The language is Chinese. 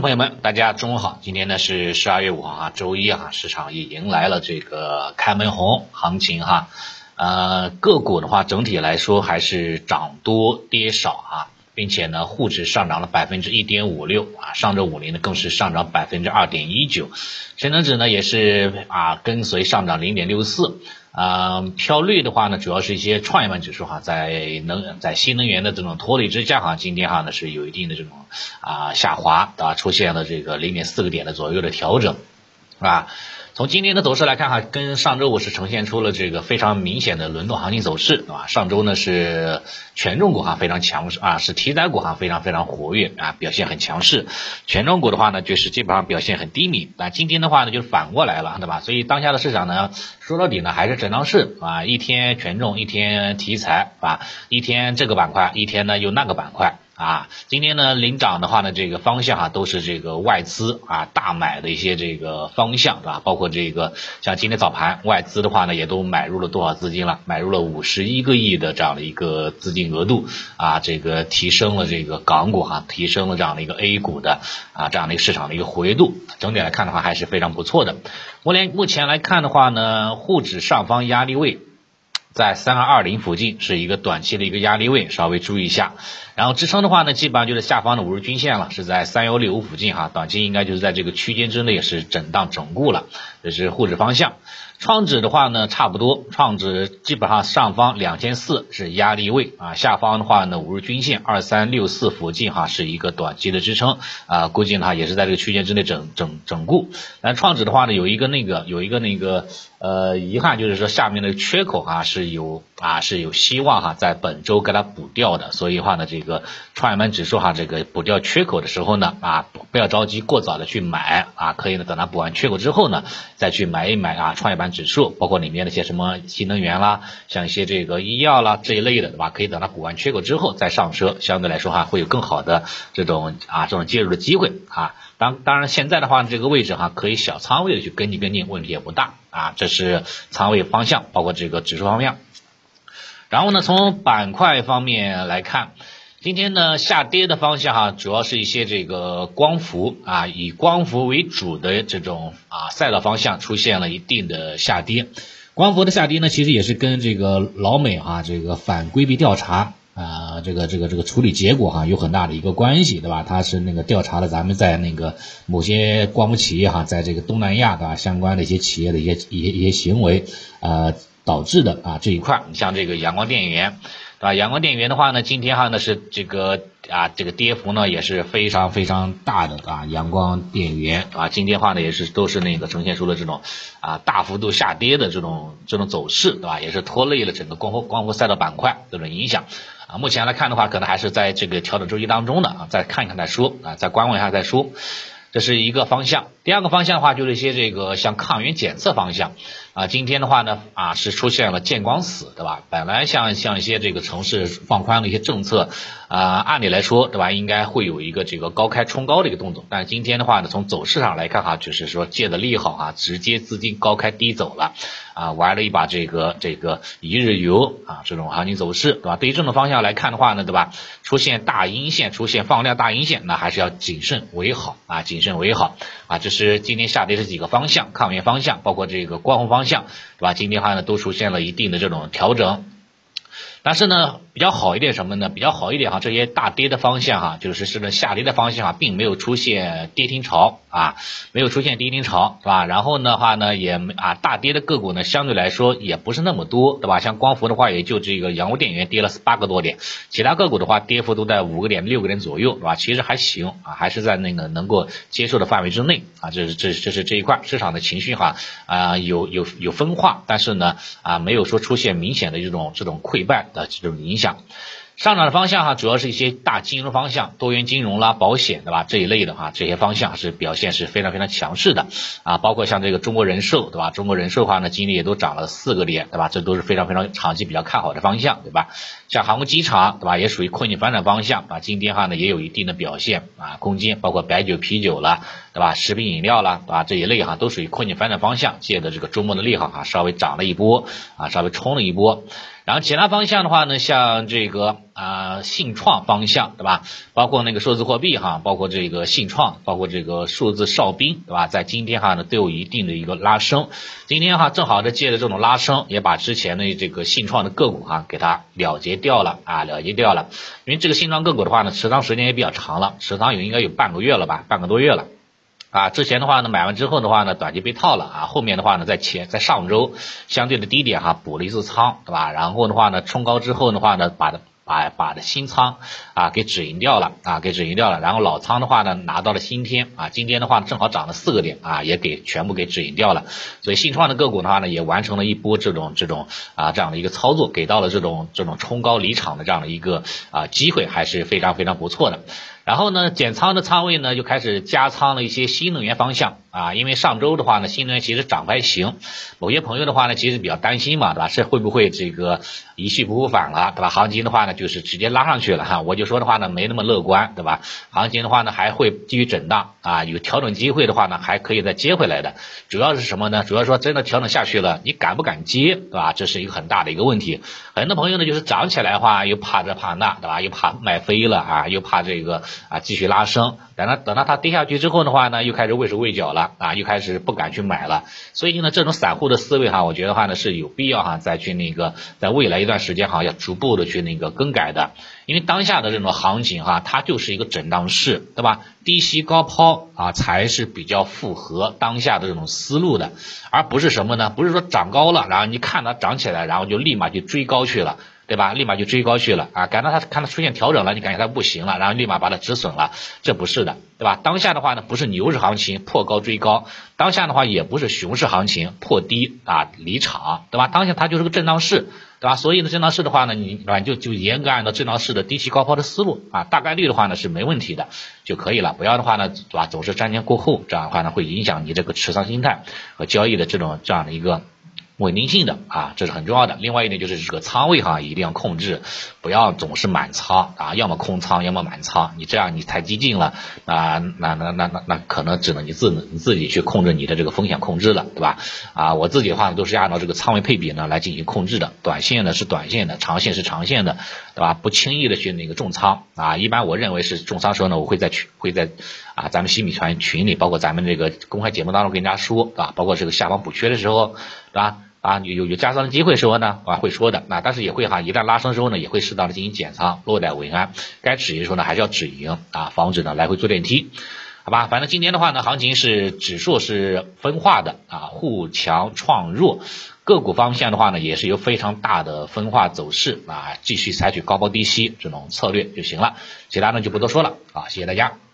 朋友们，大家中午好。今天呢是十二月五号啊，周一啊，市场也迎来了这个开门红行情哈。呃，个股的话整体来说还是涨多跌少啊，并且呢，沪指上涨了百分之一点五六啊，上证五零呢更是上涨百分之二点一九，深成指呢也是啊跟随上涨零点六四。啊，飘绿的话呢，主要是一些创业板指数哈，在能在新能源的这种拖累之下哈，今天哈呢是有一定的这种啊下滑啊，出现了这个零点四个点的左右的调整，是吧？从今天的走势来看哈，跟上周五是呈现出了这个非常明显的轮动行情走势，对吧？上周呢是权重股哈非常强势啊，是题材股哈非常非常活跃啊，表现很强势。权重股的话呢，就是基本上表现很低迷。那今天的话呢，就是反过来了，对吧？所以当下的市场呢，说到底呢还是震荡市啊，一天权重，一天题材，啊，一天这个板块，一天呢又那个板块。啊，今天呢领涨的话呢，这个方向啊都是这个外资啊大买的一些这个方向，是吧？包括这个像今天早盘外资的话呢，也都买入了多少资金了？买入了五十一个亿的这样的一个资金额度啊，这个提升了这个港股哈，提升了这样的一个 A 股的啊这样的一个市场的一个活跃度。整体来看的话还是非常不错的。目前目前来看的话呢，沪指上方压力位。在三二二零附近是一个短期的一个压力位，稍微注意一下。然后支撑的话呢，基本上就是下方的五日均线了，是在三幺六五附近哈，短期应该就是在这个区间之内是震荡整固了，这是沪指方向。创指的话呢，差不多，创指基本上上方两千四是压力位啊，下方的话呢，五日均线二三六四附近哈是一个短期的支撑啊，估计呢也是在这个区间之内整整整固。但创指的话呢，有一个那个有一个那个呃遗憾，就是说下面的缺口哈是有啊是有希望哈在本周给它补掉的，所以的话呢，这个创业板指数哈这个补掉缺口的时候呢啊不要着急过早的去买啊，可以呢等它补完缺口之后呢再去买一买啊创业板。指数包括里面的一些什么新能源啦，像一些这个医药啦这一类的，对吧？可以等它补完缺口之后再上车，相对来说哈会有更好的这种啊这种介入的机会啊。当当然现在的话这个位置哈可以小仓位的去跟进跟进，问题也不大啊。这是仓位方向，包括这个指数方向。然后呢，从板块方面来看。今天呢，下跌的方向哈，主要是一些这个光伏啊，以光伏为主的这种啊赛道方向出现了一定的下跌。光伏的下跌呢，其实也是跟这个老美哈这个反规避调查啊，这个这个这个处理结果哈有很大的一个关系，对吧？它是那个调查了咱们在那个某些光伏企业哈，在这个东南亚的相关的一些企业的一些一些一些行为啊导致的啊这一块儿，你像这个阳光电源。啊？阳光电源的话呢，今天哈呢是这个啊，这个跌幅呢也是非常非常大的啊。阳光电源啊，今天话呢也是都是那个呈现出了这种啊大幅度下跌的这种这种走势，对吧？也是拖累了整个光伏光伏赛道板块这种影响啊。目前来看的话，可能还是在这个调整周期当中的啊，再看一看再说啊，再观望一下再说。这是一个方向，第二个方向的话就是一些这个像抗原检测方向啊，今天的话呢啊是出现了见光死，对吧？本来像像一些这个城市放宽的一些政策啊，按理来说对吧，应该会有一个这个高开冲高的一个动作，但是今天的话呢，从走势上来看哈，就是说借的利好啊，直接资金高开低走了啊，玩了一把这个这个一日游啊这种行情走势，对吧？对于这种方向来看的话呢，对吧？出现大阴线，出现放量大阴线，那还是要谨慎为好啊，谨慎为好啊！这是今天下跌的几个方向，抗原方向，包括这个光伏方向，对吧？今天的话呢，都出现了一定的这种调整。但是呢，比较好一点什么呢？比较好一点哈，这些大跌的方向哈，就是是个下跌的方向啊，并没有出现跌停潮啊，没有出现跌停潮，是吧？然后的话呢，也啊大跌的个股呢，相对来说也不是那么多，对吧？像光伏的话，也就这个阳光电源跌了八个多点，其他个股的话，跌幅都在五个点、六个点左右，是吧？其实还行啊，还是在那个能够接受的范围之内啊。这是这这是这一块市场的情绪哈啊有有有分化，但是呢啊没有说出现明显的这种这种溃败。的这种影响，上涨的方向哈，主要是一些大金融方向，多元金融啦、保险对吧？这一类的话，这些方向是表现是非常非常强势的啊，包括像这个中国人寿对吧？中国人寿的话呢，今天也都涨了四个点对吧？这都是非常非常长期比较看好的方向对吧？像航空机场对吧？也属于困境发展方向啊，今天哈呢也有一定的表现啊，空间包括白酒、啤酒了对吧？食品饮料啦对吧？这一类哈都属于困境发展方向，借着这个周末的利好哈，稍微涨了一波啊，稍微冲了一波。然后其他方向的话呢，像这个啊信创方向，对吧？包括那个数字货币哈，包括这个信创，包括这个数字哨兵，对吧？在今天哈呢都有一定的一个拉升。今天哈正好的借着这种拉升，也把之前的这个信创的个股哈给它了结掉了啊，了结掉了。因为这个信创个股的话呢，持仓时间也比较长了，持仓有应该有半个月了吧，半个多月了。啊，之前的话呢，买完之后的话呢，短期被套了啊，后面的话呢，在前在上周相对的低点哈补了一次仓，对吧？然后的话呢，冲高之后的话呢，把的把把的新仓啊给止盈掉了啊，给止盈掉了，然后老仓的话呢，拿到了新天啊，今天的话正好涨了四个点啊，也给全部给止盈掉了，所以信创的个股的话呢，也完成了一波这种这种啊这样的一个操作，给到了这种这种冲高离场的这样的一个啊机会，还是非常非常不错的。然后呢，减仓的仓位呢就开始加仓了一些新能源方向啊，因为上周的话呢，新能源其实涨还行，某些朋友的话呢，其实比较担心嘛，对吧？是会不会这个一去不复返了，对吧？行情的话呢，就是直接拉上去了哈，我就说的话呢，没那么乐观，对吧？行情的话呢，还会继续震荡啊，有调整机会的话呢，还可以再接回来的。主要是什么呢？主要说真的调整下去了，你敢不敢接，对吧？这是一个很大的一个问题。很多朋友呢，就是涨起来的话，又怕这怕那，对吧？又怕卖飞了啊，又怕这个。啊，继续拉升，等到等到它跌下去之后的话呢，又开始畏手畏脚了啊，又开始不敢去买了。所以呢，这种散户的思维哈，我觉得话呢是有必要哈，再去那个在未来一段时间哈，要逐步的去那个更改的。因为当下的这种行情哈，它就是一个震荡市，对吧？低吸高抛啊，才是比较符合当下的这种思路的，而不是什么呢？不是说涨高了，然后你看它涨起来，然后就立马去追高去了。对吧？立马就追高去了啊！感到它看它出现调整了，你感觉它不行了，然后立马把它止损了，这不是的，对吧？当下的话呢，不是牛市行情破高追高，当下的话也不是熊市行情破低啊离场，对吧？当下它就是个震荡市，对吧？所以呢，震荡市的话呢，你啊就就严格按照震荡市的低吸高抛的思路啊，大概率的话呢是没问题的就可以了。不要的话呢，对吧？总是瞻前顾后，这样的话呢会影响你这个持仓心态和交易的这种这样的一个。稳定性的啊，这是很重要的。另外一点就是这个仓位哈，一定要控制，不要总是满仓啊，要么空仓，要么满仓。你这样你太激进了啊，那那那那那可能只能你自你自己去控制你的这个风险控制了，对吧？啊，我自己的话呢都是按照这个仓位配比呢来进行控制的。短线呢是短线的，长线是长线的，对吧？不轻易的去那个重仓啊。一般我认为是重仓时候呢，我会在群会在啊咱们新米团群里，包括咱们这个公开节目当中跟大家说，对吧？包括这个下方补缺的时候，对吧？啊，有有有加仓的机会时候呢，啊会说的，那但是也会哈，一旦拉升之后呢，也会适当的进行减仓，落袋为安。该止盈的时候呢，还是要止盈啊，防止呢来回坐电梯，好吧？反正今天的话呢，行情是指数是分化的啊，互强创弱，个股方向的话呢，也是有非常大的分化走势啊，继续采取高抛低吸这种策略就行了，其他呢就不多说了啊，谢谢大家。